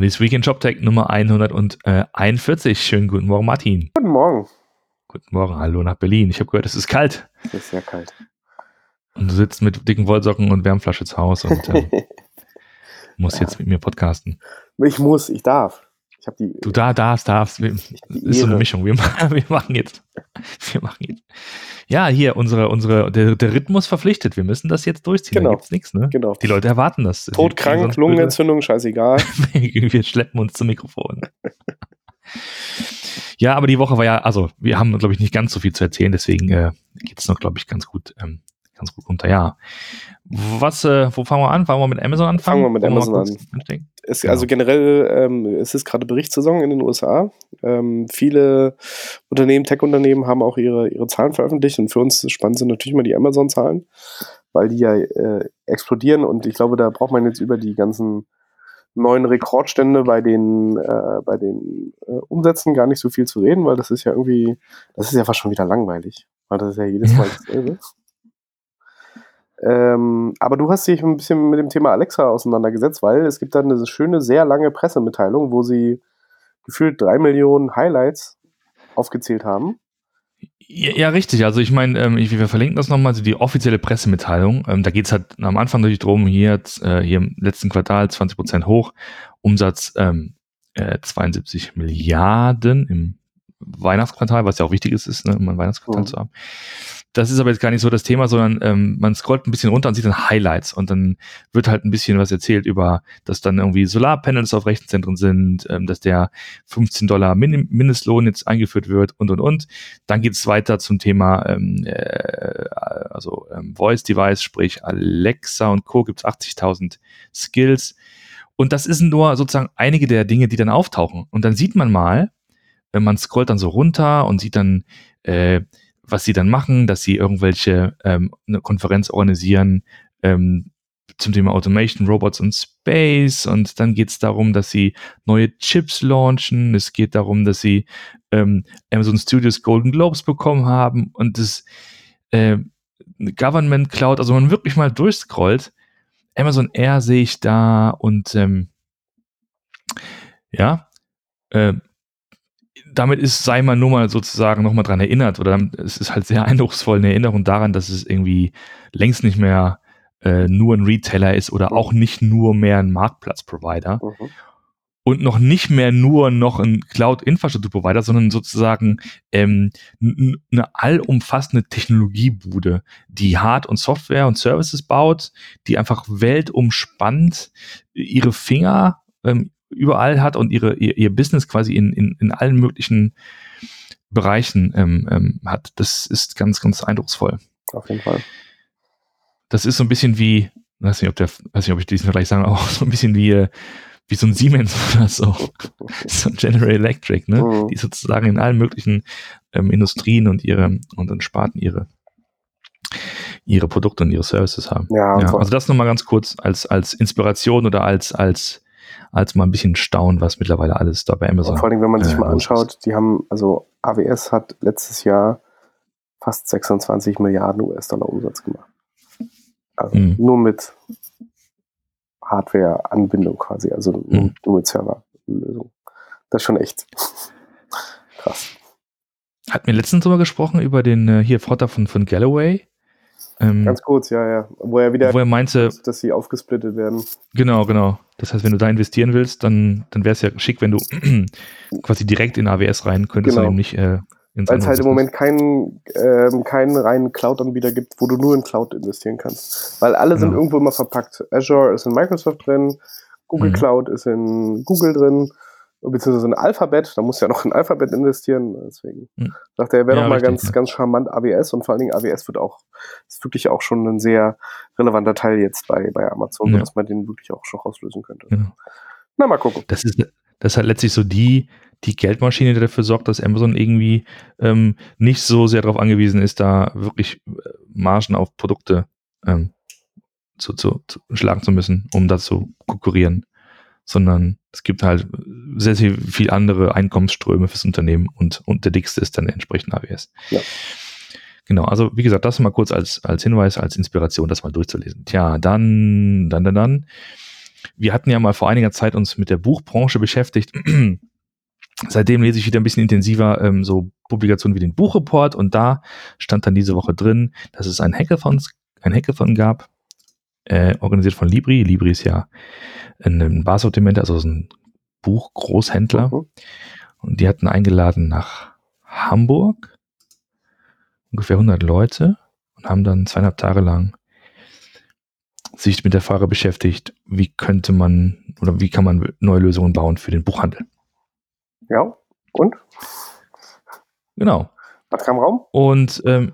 This Weekend Job Tech Nummer 141. Schönen guten Morgen, Martin. Guten Morgen. Guten Morgen, hallo nach Berlin. Ich habe gehört, es ist kalt. Es ist sehr kalt. Und du sitzt mit dicken Wollsocken und Wärmflasche zu Hause und äh, musst ja. jetzt mit mir podcasten. Ich muss, ich darf. Ich habe die. Du da darfst, darfst. Wir, ist so eine Mischung. Wir, wir machen jetzt. Wir machen jetzt. Ja, hier, unsere, unsere, der, der Rhythmus verpflichtet. Wir müssen das jetzt durchziehen. Genau. Da gibt's nichts, ne? Genau. Die Leute erwarten das. Todkrank, Lungenentzündung, scheißegal. wir schleppen uns zum Mikrofon. ja, aber die Woche war ja, also wir haben, glaube ich, nicht ganz so viel zu erzählen, deswegen äh, geht es noch, glaube ich, ganz gut, ähm, ganz gut runter. Ja. Was, äh, wo fangen wir an? Fangen wir mit Amazon anfangen? Fangen wir mit Amazon an. Es, genau. Also generell, ähm, es ist gerade Berichtssaison in den USA. Ähm, viele Unternehmen, Tech-Unternehmen haben auch ihre, ihre Zahlen veröffentlicht und für uns spannend sind natürlich mal die Amazon-Zahlen, weil die ja äh, explodieren und ich glaube, da braucht man jetzt über die ganzen neuen Rekordstände bei den, äh, bei den äh, Umsätzen gar nicht so viel zu reden, weil das ist ja irgendwie, das ist ja fast schon wieder langweilig, weil das ist ja jedes Mal dasselbe. Ähm, aber du hast dich ein bisschen mit dem Thema Alexa auseinandergesetzt, weil es gibt dann eine schöne, sehr lange Pressemitteilung, wo sie gefühlt drei Millionen Highlights aufgezählt haben. Ja, ja richtig. Also ich meine, ähm, wir verlinken das nochmal, also die offizielle Pressemitteilung. Ähm, da geht es halt am Anfang natürlich drum, hier, äh, hier im letzten Quartal 20 Prozent hoch, Umsatz ähm, äh, 72 Milliarden im Weihnachtsquartal, was ja auch wichtig ist, ist ne, um ein Weihnachtsquartal mhm. zu haben. Das ist aber jetzt gar nicht so das Thema, sondern ähm, man scrollt ein bisschen runter und sieht dann Highlights und dann wird halt ein bisschen was erzählt über, dass dann irgendwie Solarpanels auf Rechenzentren sind, ähm, dass der 15 Dollar Min Mindestlohn jetzt eingeführt wird und und und. Dann geht es weiter zum Thema ähm, äh, also ähm, Voice Device, sprich Alexa und Co. gibt es 80.000 Skills. Und das sind nur sozusagen einige der Dinge, die dann auftauchen. Und dann sieht man mal, wenn man scrollt dann so runter und sieht dann äh, was sie dann machen, dass sie irgendwelche ähm, eine Konferenz organisieren ähm, zum Thema Automation, Robots und Space und dann geht es darum, dass sie neue Chips launchen. Es geht darum, dass sie ähm, Amazon Studios Golden Globes bekommen haben und das äh, Government Cloud, also man wirklich mal durchscrollt. Amazon Air sehe ich da und ähm, ja, äh, damit ist, sei man nur mal sozusagen nochmal dran erinnert oder es ist halt sehr eindrucksvoll eine Erinnerung daran, dass es irgendwie längst nicht mehr äh, nur ein Retailer ist oder auch nicht nur mehr ein Marktplatzprovider mhm. und noch nicht mehr nur noch ein Cloud-Infrastrukturprovider, sondern sozusagen ähm, eine allumfassende Technologiebude, die Hard- und Software und Services baut, die einfach weltumspannend ihre Finger ähm, überall hat und ihre, ihr, ihr Business quasi in, in, in allen möglichen Bereichen ähm, ähm, hat. Das ist ganz, ganz eindrucksvoll. Auf jeden Fall. Das ist so ein bisschen wie, weiß nicht, ob der, weiß nicht, ob ich diesen Vergleich sagen, auch so ein bisschen wie, äh, wie so ein Siemens oder so. so ein General Electric, ne? Mhm. Die sozusagen in allen möglichen ähm, Industrien und ihre und dann Sparten ihre ihre Produkte und ihre Services haben. Ja, ja also das nochmal ganz kurz als, als Inspiration oder als, als als mal ein bisschen staunen, was mittlerweile alles da bei Amazon. vor allem, wenn man sich äh, mal anschaut, die haben, also AWS hat letztes Jahr fast 26 Milliarden US-Dollar Umsatz gemacht. Also mhm. nur mit Hardware-Anbindung quasi, also nur, mhm. nur mit Serverlösung. Das ist schon echt krass. Hat mir letztens drüber gesprochen, über den äh, hier Vorteil von, von Galloway. Ähm, Ganz kurz, ja, ja. Wo er wieder, wo er meinte, dass sie aufgesplittet werden. Genau, genau. Das heißt, wenn du da investieren willst, dann, dann wäre es ja schick, wenn du quasi direkt in AWS rein könntest genau. und eben nicht äh, ins Weil es halt im Moment keinen, ähm, keinen reinen Cloud-Anbieter gibt, wo du nur in Cloud investieren kannst. Weil alle genau. sind irgendwo immer verpackt. Azure ist in Microsoft drin, Google mhm. Cloud ist in Google drin beziehungsweise ein Alphabet, da muss ja noch ein Alphabet investieren, deswegen hm. dachte er, wäre ja, doch mal richtig, ganz, ja. ganz charmant AWS und vor allen Dingen AWS wird auch, ist wirklich auch schon ein sehr relevanter Teil jetzt bei, bei Amazon, ja. dass man den wirklich auch schon rauslösen könnte. Genau. Na, mal gucken. Das ist, das ist halt letztlich so die, die Geldmaschine, die dafür sorgt, dass Amazon irgendwie ähm, nicht so sehr darauf angewiesen ist, da wirklich äh, Margen auf Produkte ähm, zu, zu, zu schlagen zu müssen, um da zu konkurrieren sondern es gibt halt sehr, sehr viel andere Einkommensströme fürs Unternehmen und, und der dickste ist dann entsprechend AWS. Ja. Genau, also wie gesagt, das mal kurz als, als Hinweis, als Inspiration, das mal durchzulesen. Tja, dann, dann, dann, dann. wir hatten ja mal vor einiger Zeit uns mit der Buchbranche beschäftigt. Seitdem lese ich wieder ein bisschen intensiver ähm, so Publikationen wie den Buchreport und da stand dann diese Woche drin, dass es ein Hackathon, ein Hackathon gab, äh, organisiert von Libri. Libri ist ja ein Barsortiment, also ein Buchgroßhändler. Mhm. Und die hatten eingeladen nach Hamburg, ungefähr 100 Leute und haben dann zweieinhalb Tage lang sich mit der Frage beschäftigt, wie könnte man oder wie kann man neue Lösungen bauen für den Buchhandel. Ja, und? Genau. Was kam Raum? Und ähm,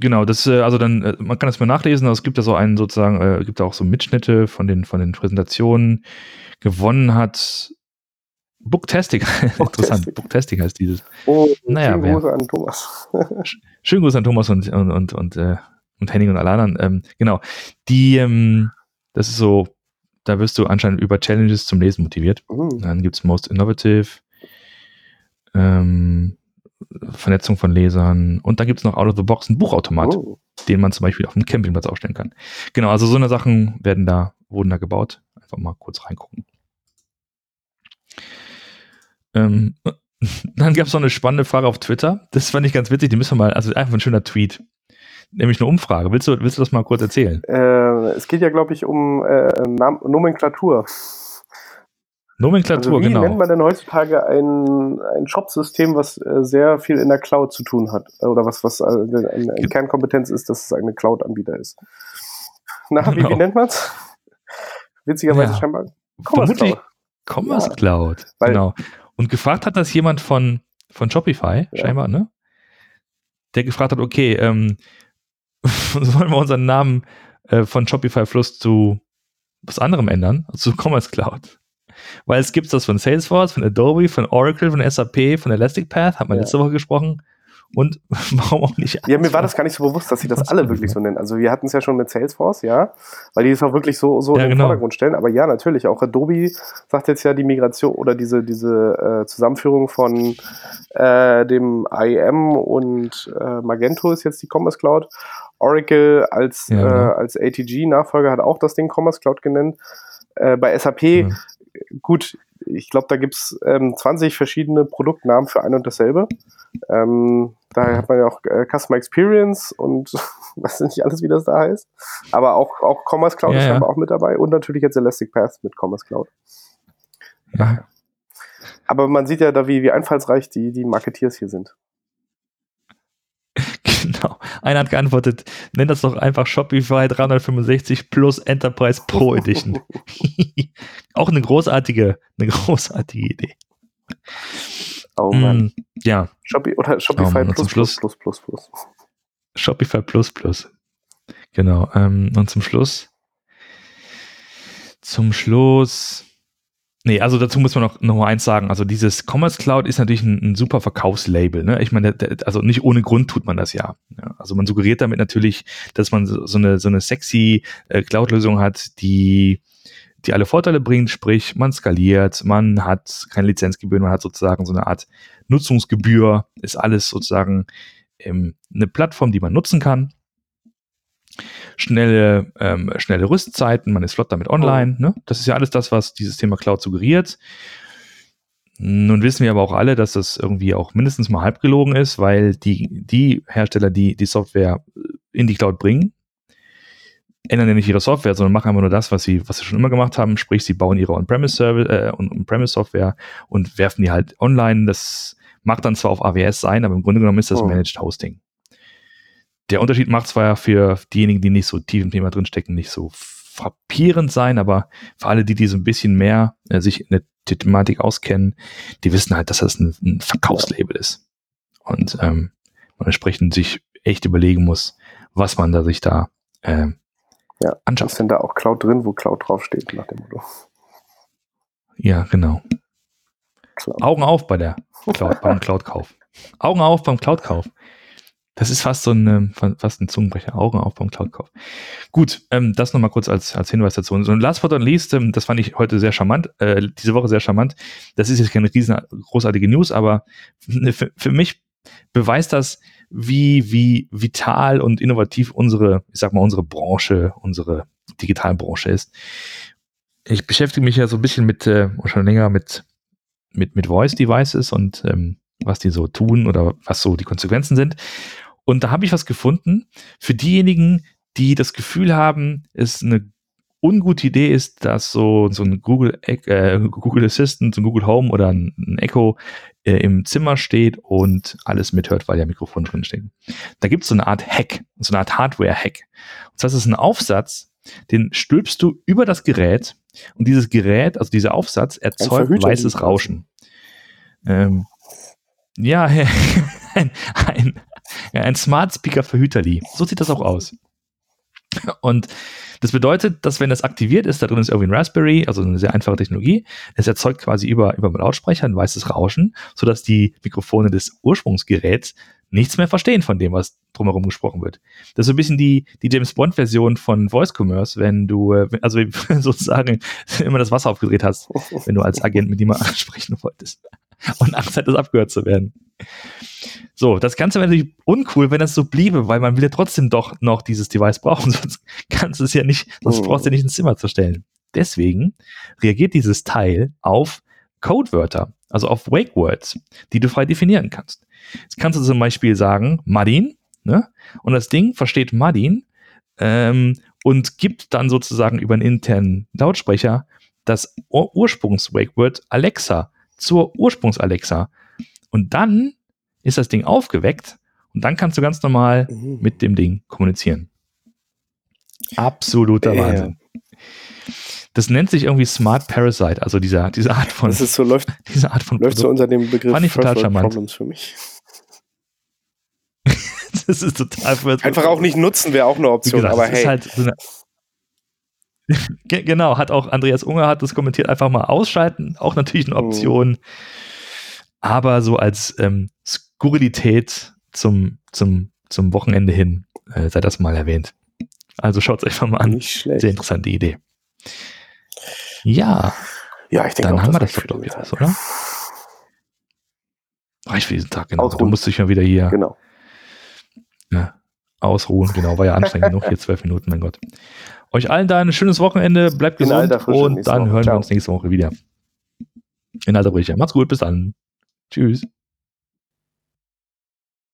genau, das, äh, also dann, äh, man kann das mal nachlesen, also es gibt ja so einen sozusagen, äh, gibt auch so Mitschnitte von den, von den Präsentationen. Gewonnen hat Booktastic. Interessant, Booktastic heißt dieses. Oh, naja, schönen Gruß an Thomas. schönen Gruß an Thomas und, und, und, und, äh, und Henning und alle anderen. Ähm, genau. Die, ähm, das ist so, da wirst du anscheinend über Challenges zum Lesen motiviert. Mhm. Dann gibt es Most Innovative, ähm, Vernetzung von Lesern und dann gibt es noch Out of the Box einen Buchautomat, oh. den man zum Beispiel auf einem Campingplatz aufstellen kann. Genau, also so eine Sachen werden da, wurden da gebaut. Einfach mal kurz reingucken. Ähm, dann gab es noch eine spannende Frage auf Twitter. Das fand ich ganz witzig. Die müssen wir mal, also einfach ein schöner Tweet. Nämlich eine Umfrage. Willst du, willst du das mal kurz erzählen? Äh, es geht ja, glaube ich, um äh, Nomenklatur. Nomenklatur, also wie genau. Wie nennt man denn heutzutage ein, ein Shop-System, was äh, sehr viel in der Cloud zu tun hat? Oder was, was äh, eine, eine Kernkompetenz ist, dass es eine Cloud-Anbieter ist? Na, genau. wie, wie nennt man es? Witzigerweise ja. scheinbar Commerce Cloud. Commerce ja. Cloud, genau. Und gefragt hat das jemand von, von Shopify, ja. scheinbar, ne? Der gefragt hat, okay, ähm, sollen wir unseren Namen äh, von Shopify Fluss zu was anderem ändern, also zu Commerce Cloud? Weil es gibt das von Salesforce, von Adobe, von Oracle, von SAP, von Elastic Path, hat man ja. letzte Woche gesprochen. Und warum auch nicht? Ja, mir war das gar nicht so bewusst, dass sie das alle wirklich so nennen. Also wir hatten es ja schon mit Salesforce, ja, weil die es auch wirklich so, so ja, in den genau. Vordergrund stellen. Aber ja, natürlich, auch Adobe sagt jetzt ja die Migration oder diese, diese äh, Zusammenführung von äh, dem IM und äh, Magento ist jetzt die Commerce Cloud. Oracle als, ja, genau. Äh, als ATG-Nachfolger hat auch das Ding Commerce Cloud genannt. Äh, bei SAP, ja. Gut, ich glaube, da gibt es ähm, 20 verschiedene Produktnamen für ein und dasselbe. Ähm, da hat man ja auch äh, Customer Experience und was nicht alles, wie das da heißt. Aber auch, auch Commerce Cloud ja, ist ja. auch mit dabei und natürlich jetzt Elastic Path mit Commerce Cloud. Ja. Aber man sieht ja da, wie, wie einfallsreich die, die Marketeers hier sind. Genau. Einer hat geantwortet, nenn das doch einfach Shopify 365 plus Enterprise Pro Edition. Auch eine großartige, eine großartige Idee. Oh Mann. Mm, ja. Shopify oder Shopify oh Mann, plus, Schluss, plus, plus, plus, plus. Shopify plus, plus. Genau. Ähm, und zum Schluss. Zum Schluss Nee, also dazu muss man noch, noch mal eins sagen. Also dieses Commerce Cloud ist natürlich ein, ein super Verkaufslabel. Ne? Ich meine, also nicht ohne Grund tut man das ja. ja. Also man suggeriert damit natürlich, dass man so, so eine, so eine sexy äh, Cloud-Lösung hat, die, die alle Vorteile bringt, sprich, man skaliert, man hat keine Lizenzgebühren, man hat sozusagen so eine Art Nutzungsgebühr, ist alles sozusagen ähm, eine Plattform, die man nutzen kann schnelle, ähm, schnelle Rüstzeiten, man ist flott damit online. Ne? Das ist ja alles das, was dieses Thema Cloud suggeriert. Nun wissen wir aber auch alle, dass das irgendwie auch mindestens mal halb gelogen ist, weil die, die Hersteller, die die Software in die Cloud bringen, ändern ja nicht ihre Software, sondern machen einfach nur das, was sie, was sie schon immer gemacht haben, sprich, sie bauen ihre On-Premise-Software äh, On und werfen die halt online. Das mag dann zwar auf AWS sein, aber im Grunde genommen ist das oh. Managed Hosting der Unterschied macht zwar für diejenigen, die nicht so tief im Thema drinstecken, nicht so frappierend sein, aber für alle, die, die so ein bisschen mehr äh, sich in der Thematik auskennen, die wissen halt, dass das ein, ein Verkaufslabel ist. Und ähm, man entsprechend sich echt überlegen muss, was man da sich da äh, ja, anschaut. Ist denn da auch Cloud drin, wo Cloud draufsteht, nach dem Motto? Ja, genau. Cloud. Augen auf bei der Cloud, beim Cloud-Kauf. Augen auf beim Cloud-Kauf. Das ist fast so ein, ähm, fast ein Zungenbrecher. Augen auf beim Cloud-Kauf. Gut, ähm, das nochmal kurz als, als Hinweis dazu. Und last but not least, ähm, das fand ich heute sehr charmant, äh, diese Woche sehr charmant. Das ist jetzt keine riesen großartige News, aber für, für mich beweist das, wie, wie vital und innovativ unsere, ich sag mal, unsere Branche, unsere Digitalbranche ist. ich beschäftige mich ja so ein bisschen mit, äh, schon länger mit, mit, mit Voice-Devices und ähm, was die so tun oder was so die Konsequenzen sind. Und da habe ich was gefunden für diejenigen, die das Gefühl haben, es eine ungute Idee ist, dass so, so ein Google, äh, Google Assistant, so ein Google Home oder ein, ein Echo äh, im Zimmer steht und alles mithört, weil ja Mikrofone drin stehen. Da gibt es so eine Art Hack, so eine Art Hardware-Hack. Und das ist ein Aufsatz, den stülpst du über das Gerät und dieses Gerät, also dieser Aufsatz, erzeugt weißes Rauschen. Ähm, ja, ein, ein, ein Smart Speaker für Hüterli. So sieht das auch aus. Und das bedeutet, dass wenn das aktiviert ist, da drin ist irgendwie ein Raspberry, also eine sehr einfache Technologie, es erzeugt quasi über, über Lautsprecher ein weißes Rauschen, sodass die Mikrofone des Ursprungsgeräts nichts mehr verstehen von dem, was drumherum gesprochen wird. Das ist so ein bisschen die, die James Bond-Version von Voice Commerce, wenn du, äh, also sozusagen immer das Wasser aufgedreht hast, wenn du als Agent mit jemandem ansprechen wolltest und Angst hattest, abgehört zu werden. So, das Ganze wäre natürlich uncool, wenn das so bliebe, weil man will ja trotzdem doch noch dieses Device brauchen, sonst kannst du es ja nicht, sonst oh. brauchst du ja nicht ins Zimmer zu stellen. Deswegen reagiert dieses Teil auf Codewörter, also auf Wake Words, die du frei definieren kannst. Jetzt kannst du zum Beispiel sagen, Madin, ne? Und das Ding versteht Madin ähm, und gibt dann sozusagen über einen internen Lautsprecher das Ur Ursprungs-Wake-Word Alexa zur Ursprungs-Alexa. Und dann ist das Ding aufgeweckt und dann kannst du ganz normal mhm. mit dem Ding kommunizieren. Absoluter äh, Wahnsinn. Das nennt sich irgendwie Smart Parasite, also dieser, diese Art von. Das ist so, läuft, diese Art von läuft so unter dem Begriff Fand ich total charmant. Problems für mich. das ist total Einfach auch nicht nutzen wäre auch eine Option, gesagt, aber hey. Halt so eine, genau, hat auch Andreas Unger hat das kommentiert, einfach mal ausschalten, auch natürlich eine mhm. Option. Mhm. Aber so als ähm, Skurrilität zum, zum, zum Wochenende hin äh, sei das mal erwähnt. Also schaut es einfach mal an. Nicht schlecht. Sehr interessante Idee. Ja. Ja, ich denke Dann auch, haben wir das doch, glaube ich, oder? Reicht für diesen Tag, genau. Ausruhen. Du musst dich ja wieder hier genau. ja, ausruhen. Genau, war ja anstrengend genug, hier zwölf Minuten, mein Gott. Euch allen da ein schönes Wochenende, bleibt gesund und dann hören Ciao. wir uns nächste Woche wieder. In alter Brüche. Macht's gut, bis dann. Tschüss.